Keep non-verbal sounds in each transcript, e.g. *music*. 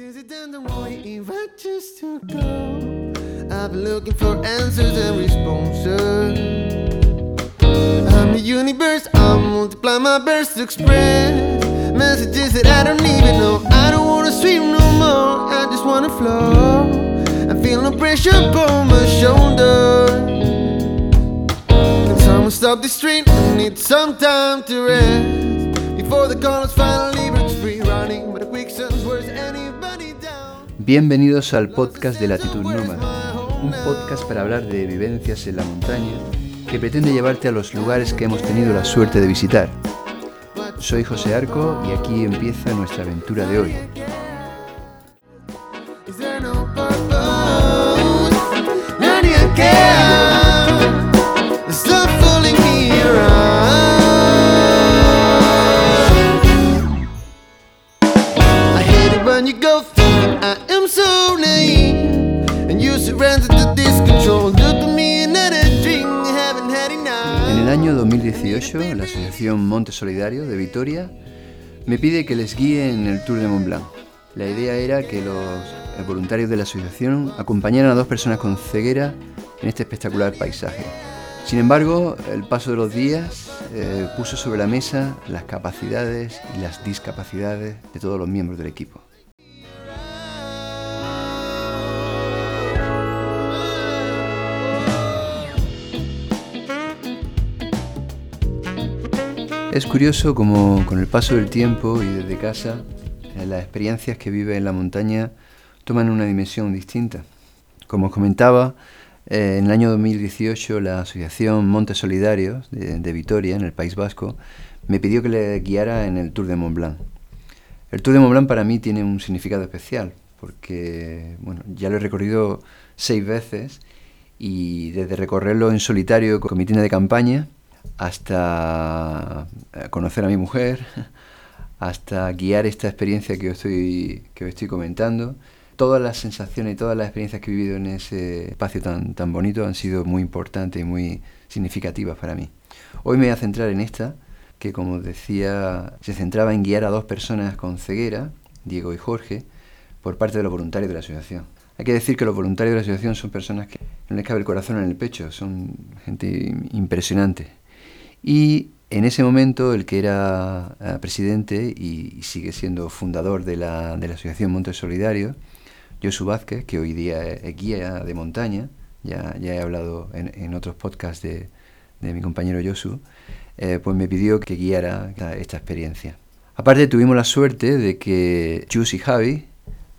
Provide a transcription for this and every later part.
It done the right just to go? I've been looking for answers and responses. I'm the universe, I'll multiply my bursts to express messages that I don't even know. I don't wanna swim no more, I just wanna flow. I feel no pressure upon my shoulder. Can someone stop this train? I need some time to rest before the colors finally Bienvenidos al podcast de Latitud Nómada, un podcast para hablar de vivencias en la montaña que pretende llevarte a los lugares que hemos tenido la suerte de visitar. Soy José Arco y aquí empieza nuestra aventura de hoy. Año 2018, la Asociación Monte Solidario de Vitoria me pide que les guíe en el Tour de Mont Blanc. La idea era que los voluntarios de la asociación acompañaran a dos personas con ceguera en este espectacular paisaje. Sin embargo, el paso de los días eh, puso sobre la mesa las capacidades y las discapacidades de todos los miembros del equipo. Es curioso como con el paso del tiempo y desde casa, eh, las experiencias que vive en la montaña toman una dimensión distinta. Como os comentaba, eh, en el año 2018 la Asociación Montes Solidarios de, Vitoria, en el País Vasco, me pidió que le guiara en el Tour de Mont Blanc. El Tour de Mont Blanc para mí tiene un significado especial, porque bueno, ya lo he recorrido seis veces y desde recorrerlo en solitario con mi tienda de campaña hasta eh, conocer a mi mujer, hasta guiar esta experiencia que os estoy, que os estoy comentando. Todas las sensaciones y todas las experiencias que he vivido en ese espacio tan, tan bonito han sido muy importantes y muy significativas para mí. Hoy me voy a centrar en esta, que como decía, se centraba en guiar a dos personas con ceguera, Diego y Jorge, por parte de los voluntarios de la asociación. Hay que decir que los voluntarios de la asociación son personas que no les cabe el corazón en el pecho, son gente impresionante. Y en ese momento el que era eh, presidente y, sigue siendo fundador de la, de la Asociación Montes Solidarios, Josu Vázquez, que hoy día es guía de montaña, ya, ya he hablado en, otros podcasts de, de mi compañero Josu, eh, pues me pidió que guiara esta, experiencia. Aparte tuvimos la suerte de que Jus y Javi,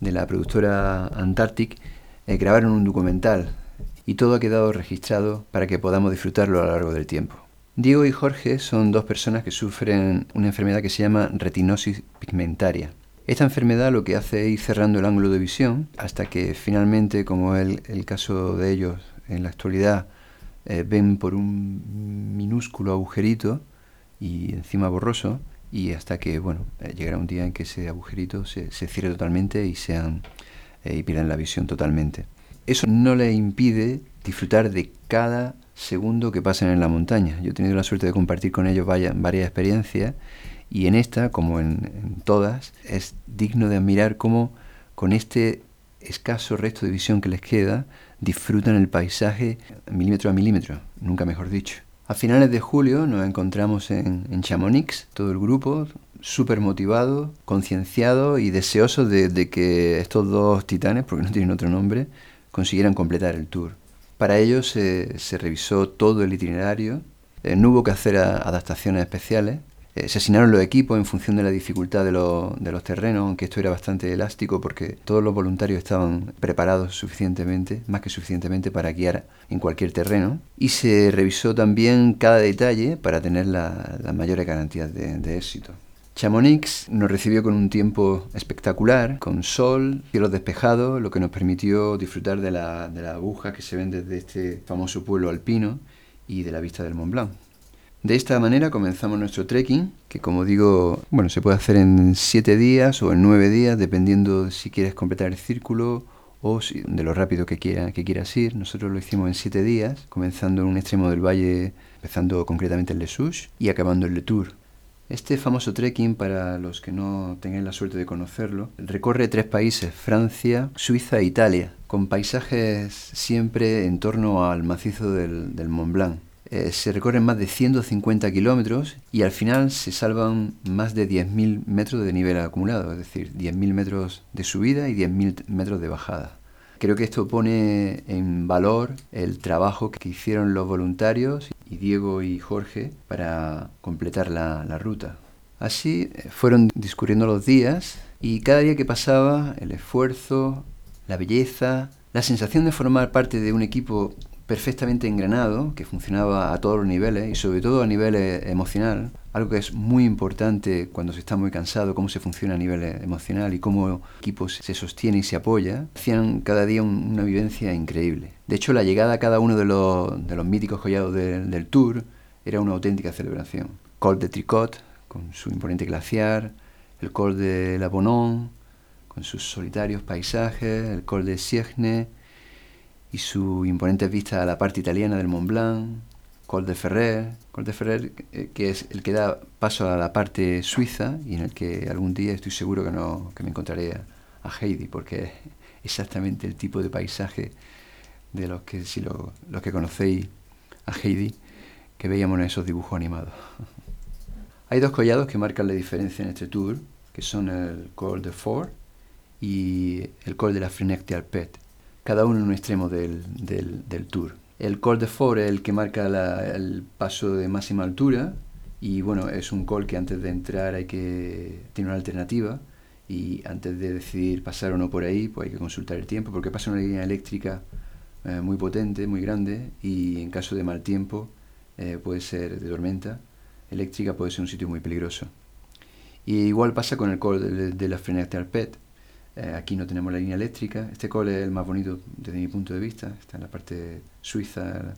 de la productora Antarctic, eh, grabaron un documental y todo ha quedado registrado para que podamos disfrutarlo a lo largo del tiempo. Diego y Jorge son dos personas que sufren una enfermedad que se llama retinosis pigmentaria. Esta enfermedad lo que hace es ir cerrando el ángulo de visión hasta que finalmente, como es el, caso de ellos en la actualidad, eh, ven por un minúsculo agujerito y encima borroso y hasta que bueno eh, llegará un día en que ese agujerito se, se cierre totalmente y sean eh, y pierdan la visión totalmente. Eso no les impide disfrutar de cada segundo que pasan en la montaña. Yo he tenido la suerte de compartir con ellos varias experiencias y en esta, como en, todas, es digno de admirar cómo con este escaso resto de visión que les queda, disfrutan el paisaje milímetro a milímetro, nunca mejor dicho. A finales de julio nos encontramos en, Chamonix, todo el grupo, súper motivado, concienciado y deseoso de, de que estos dos titanes, porque no tienen otro nombre, consiguieran completar el tour. Para ello se, revisó todo el itinerario, eh, no hubo que hacer adaptaciones especiales, eh, se asignaron los equipos en función de la dificultad de, lo- de los terrenos, aunque esto era bastante elástico porque todos los voluntarios estaban preparados suficientemente, más que suficientemente para guiar en cualquier terreno. Y se revisó también cada detalle para tener la, las mayores garantías de éxito. Chamonix nos recibió con un tiempo espectacular, con sol, cielos despejados, lo que nos permitió disfrutar de la, de la aguja que se ven desde este famoso pueblo alpino y de la vista del Mont Blanc. De esta manera comenzamos nuestro trekking, que como digo, bueno, se puede hacer en siete días o en nueve días, dependiendo de si quieres completar el círculo o de lo rápido que, quiera, que quieras ir. Nosotros lo hicimos en siete días, comenzando en un extremo del valle, empezando concretamente en Souches y acabando en Le Tour. Este famoso trekking, para los que no tengan la suerte de conocerlo, recorre tres países, Francia, Suiza e Italia, con paisajes siempre en torno al macizo del, Mont Blanc. Eh, se recorren más de 150 kilómetros y al final se salvan más de 10.000 metros de nivel acumulado, es decir, 10.000 metros de subida y 10.000 metros de bajada. Creo que esto pone en valor el trabajo que hicieron los voluntarios y Diego y Jorge para completar la, la ruta. Así eh, fueron discurriendo los días y cada día que pasaba el esfuerzo, la belleza, la sensación de formar parte de un equipo perfectamente engranado, que funcionaba a todos los niveles y sobre todo a nivel emocional, algo que es muy importante cuando se está muy cansado, cómo se funciona a nivel eh, emocional y cómo el equipo se sostiene y se apoya, hacían cada día una vivencia increíble. De hecho, la llegada a cada uno de los, de míticos collados del tour era una auténtica celebración. Col de Tricot, con su imponente glaciar, el Col de La Bonon, con sus solitarios paisajes, el Col de Siegne, y su imponente vista a la parte italiana del Mont Blanc, Col de Ferrer, Col de Ferrer eh, que es el que da paso a la parte suiza y en el que algún día estoy seguro que, no, que me encontraré a, Heidi, porque es exactamente el tipo de paisaje de los que, si lo, los que conocéis a Heidi, que veíamos en esos dibujos animados. Hay dos collados que marcan la diferencia en este tour, que son el Col de Fort y el Col de la Frenette Alpet cada uno en un extremo del, del, tour. El Col de Fort es el que marca el paso de máxima altura. Y bueno, es un col que antes de entrar hay que tiene una alternativa. Y antes de decidir pasar o no por ahí, pues hay que consultar el tiempo porque pasa una línea eléctrica eh, muy potente, muy grande. Y en caso de mal tiempo eh, puede ser de tormenta eléctrica, puede ser un sitio muy peligroso. Y igual pasa con el col de, de la Frenette Arpet, eh, aquí no tenemos la línea eléctrica. Este cole es el más bonito desde mi punto de vista. Está en la parte suiza,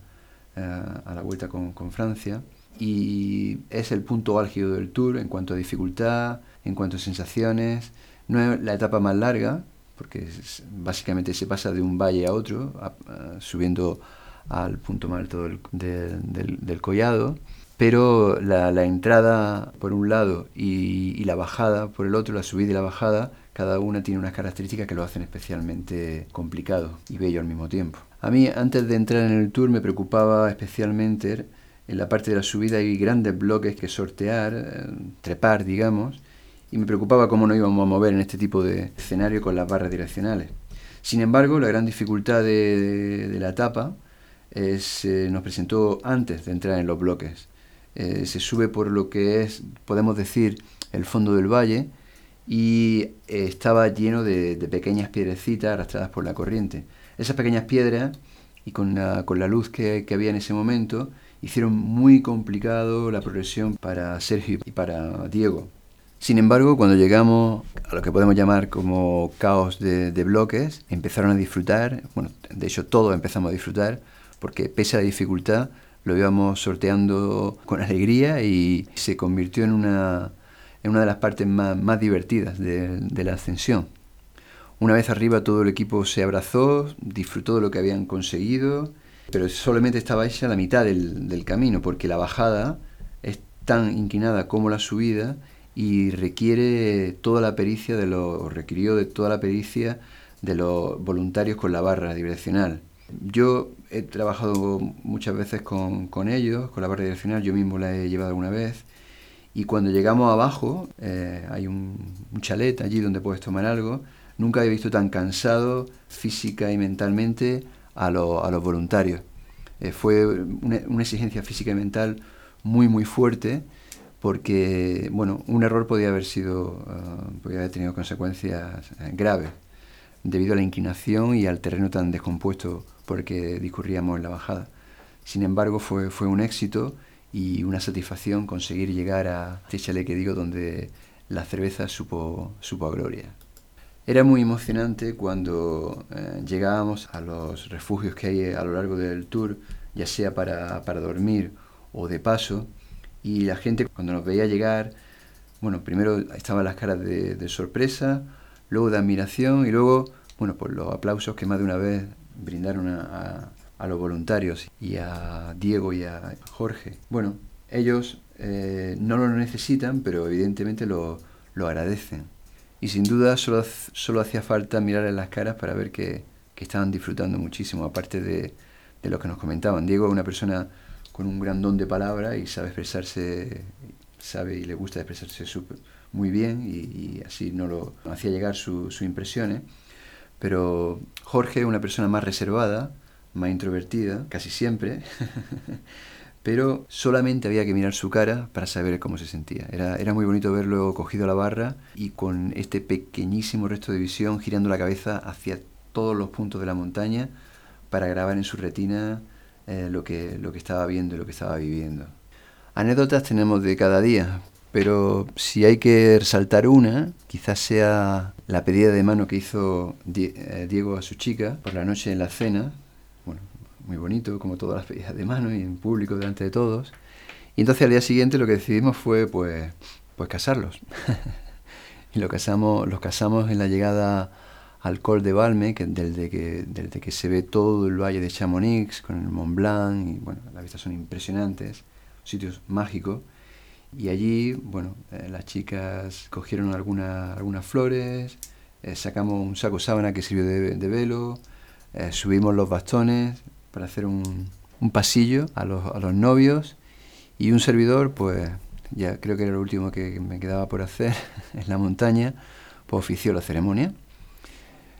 eh, a la vuelta con, con, Francia. Y es el punto álgido del tour en cuanto a dificultad, en cuanto a sensaciones. No es la etapa más larga, porque básicamente se pasa de un valle a otro, subiendo al punto más alto del, del, del, collado. Pero la, entrada por un lado y la bajada por el otro, la subida y la bajada, cada una tiene unas características que lo hacen especialmente complicado y bello al mismo tiempo. A mí, antes de entrar en el tour, me preocupaba especialmente en la parte de la subida hay grandes bloques que sortear, eh, trepar, digamos, y me preocupaba cómo nos íbamos a mover en este tipo de escenario con las barras direccionales. Sin embargo, la gran dificultad de, la etapa se nos presentó antes de entrar en los bloques. Eh, se sube por lo que es, podemos decir, el fondo del valle, y eh, estaba lleno de, pequeñas piedrecitas arrastradas por la corriente. Esas pequeñas piedras, y con la, luz que, que, había en ese momento, hicieron muy complicado la progresión para Sergio y para Diego. Sin embargo, cuando llegamos a lo que podemos llamar como caos de, de bloques, empezaron a disfrutar, bueno, de hecho todos empezamos a disfrutar, porque pese a la dificultad, lo íbamos sorteando con alegría y se convirtió en una en una de las partes más, más divertidas de, la ascensión. Una vez arriba todo el equipo se abrazó, disfrutó de lo que habían conseguido, pero solamente estaba hecha la mitad del, del camino, porque la bajada es tan inclinada como la subida y requiere toda la pericia de los, requirió de toda la pericia de los voluntarios con la barra direccional. Yo he trabajado muchas veces con, con ellos, con la barra direccional, yo mismo la he llevado alguna vez, y cuando llegamos abajo, eh, hay un, chalet allí donde puedes tomar algo. Nunca he visto tan cansado física y mentalmente a, los voluntarios. Eh, fue una, exigencia física y mental muy, muy fuerte porque, bueno, un error podía haber sido, uh, podía haber tenido consecuencias eh, graves debido a la inclinación y al terreno tan descompuesto por el que discurríamos en la bajada. Sin embargo, fue, fue un éxito y una satisfacción conseguir llegar a este chalet que digo donde la cerveza supo, supo a gloria. Era muy emocionante cuando eh, llegábamos a los refugios que hay a lo largo del tour, ya sea para, para dormir o de paso, y la gente cuando nos veía llegar, bueno, primero estaban las caras de, de sorpresa, luego de admiración y luego, bueno, por los aplausos que más de una vez brindaron a, a los voluntarios y a Diego y a Jorge. Bueno, Ellos eh, no lo necesitan, pero evidentemente lo, lo agradecen. Y sin duda solo, solo hacía falta mirar en las caras para ver que, que estaban disfrutando muchísimo, aparte de, de, lo que nos comentaban. Diego es una persona con un gran don de palabra y sabe expresarse, sabe y le gusta expresarse muy bien y, así no lo hacía llegar sus impresiones. Pero Jorge es una persona más reservada, más introvertida, casi siempre, *laughs* pero solamente había que mirar su cara para saber cómo se sentía. Era, era muy bonito verlo cogido a la barra y con este pequeñísimo resto de visión girando la cabeza hacia todos los puntos de la montaña para grabar en su retina eh, lo, que, lo que estaba viendo y lo que estaba viviendo. Anécdotas tenemos de cada día, pero si hay que resaltar una, quizás sea la pedida de mano que hizo eh, Diego a su chica por la noche en la cena, muy bonito, como todas las pedidas de mano y en público delante de todos. Y entonces al día siguiente lo que decidimos fue pues, pues casarlos. *laughs* y lo casamos, los casamos en la llegada al Col de Balme, que desde, que, desde que se ve todo el valle de Chamonix, con el Mont Blanc, y bueno, las vistas son impresionantes, sitios mágicos. Y allí, bueno, eh, las chicas cogieron alguna, algunas flores, eh, sacamos un saco sábana que sirvió de, de velo, eh, subimos los bastones, para hacer un, un pasillo a los, a los novios y un servidor, pues ya creo que era lo último que me quedaba por hacer *laughs* en la montaña, pues ofició la ceremonia.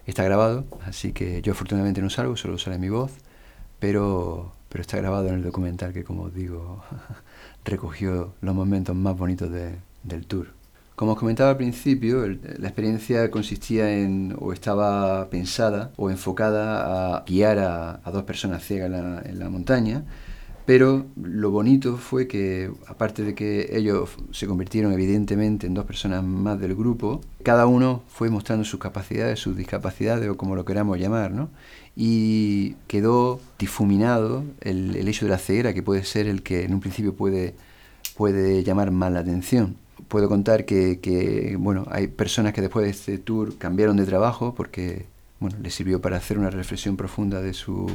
Está grabado, así que yo afortunadamente no salgo, solo sale mi voz, pero, pero está grabado en el documental que, como os digo, *laughs* recogió los momentos más bonitos de, del tour. Como os comentaba al principio, la experiencia consistía en, o estaba pensada o enfocada a guiar a, dos personas ciegas en la, montaña, pero lo bonito fue que, aparte de que ellos se convirtieron evidentemente en dos personas más del grupo, cada uno fue mostrando sus capacidades, sus discapacidades o como lo queramos llamar, ¿no? Y quedó difuminado el, hecho de la ceguera, que puede ser el que en un principio puede, puede llamar más la atención puedo contar que, bueno, hay personas que después de este tour cambiaron de trabajo porque bueno, les sirvió para hacer una reflexión profunda de su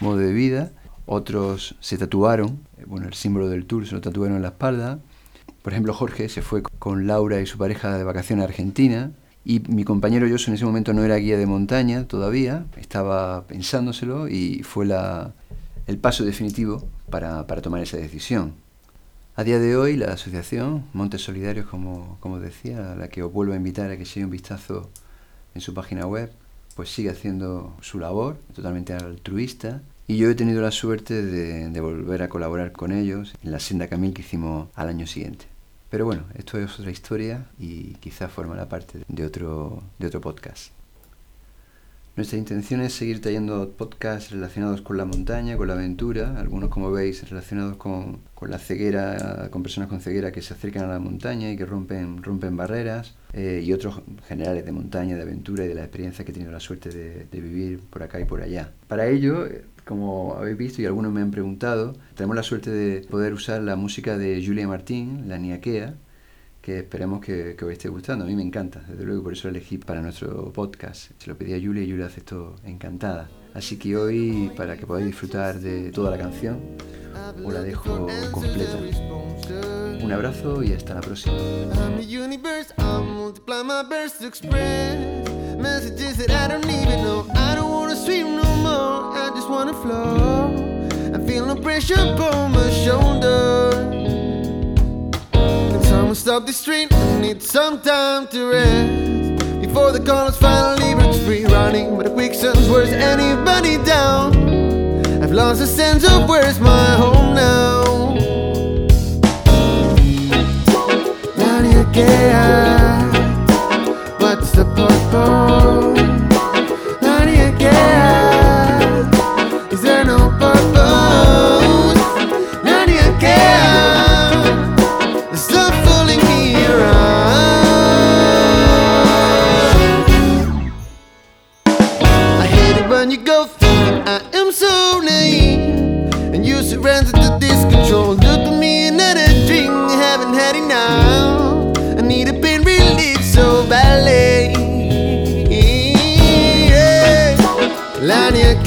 modo de vida. Otros se tatuaron, eh, bueno, el símbolo del tour se lo tatuaron en la espalda. Por ejemplo, Jorge se fue con Laura y su pareja de vacaciones a Argentina. Y mi compañero yo en ese momento no era guía de montaña todavía, estaba pensándoselo y fue la, el paso definitivo para, para tomar esa decisión. A día de hoy la asociación Montes Solidarios, como, como decía, a la que os vuelvo a invitar a que se un vistazo en su página web, pues sigue haciendo su labor, totalmente altruista. Y yo he tenido la suerte de, volver a colaborar con ellos en la Senda Camil que hicimos al año siguiente. Pero bueno, esto es otra historia y quizás formará parte de otro, de otro podcast. Nuestra intención es seguir trayendo podcasts relacionados con la montaña, con la aventura, algunos como veis relacionados con, con la ceguera, con personas con ceguera que se acercan a la montaña y que rompen, rompen barreras, eh, y otros generales de montaña, de aventura y de la experiencia que he tenido la suerte de, de vivir por acá y por allá. Para ello, eh, como habéis visto y algunos me han preguntado, tenemos la suerte de poder usar la música de Julia Martín, la Niaquea, que esperemos que, os esté gustando. A mí me encanta, desde luego, por eso elegí para nuestro podcast. Se lo pedí a Julia y Julia aceptó encantada. Así que hoy, para que podáis disfrutar de toda la canción, os la dejo completa. Un abrazo y hasta la próxima. Stop this train. I need some time to rest. Before the colors finally breaks free Running but the quicksand's wears anybody down? I've lost a sense of where's my home now. Nadie queda And you surrender to this control. Look at me another drink Haven't had enough. I need a pain relief so badly. Yeah. La niña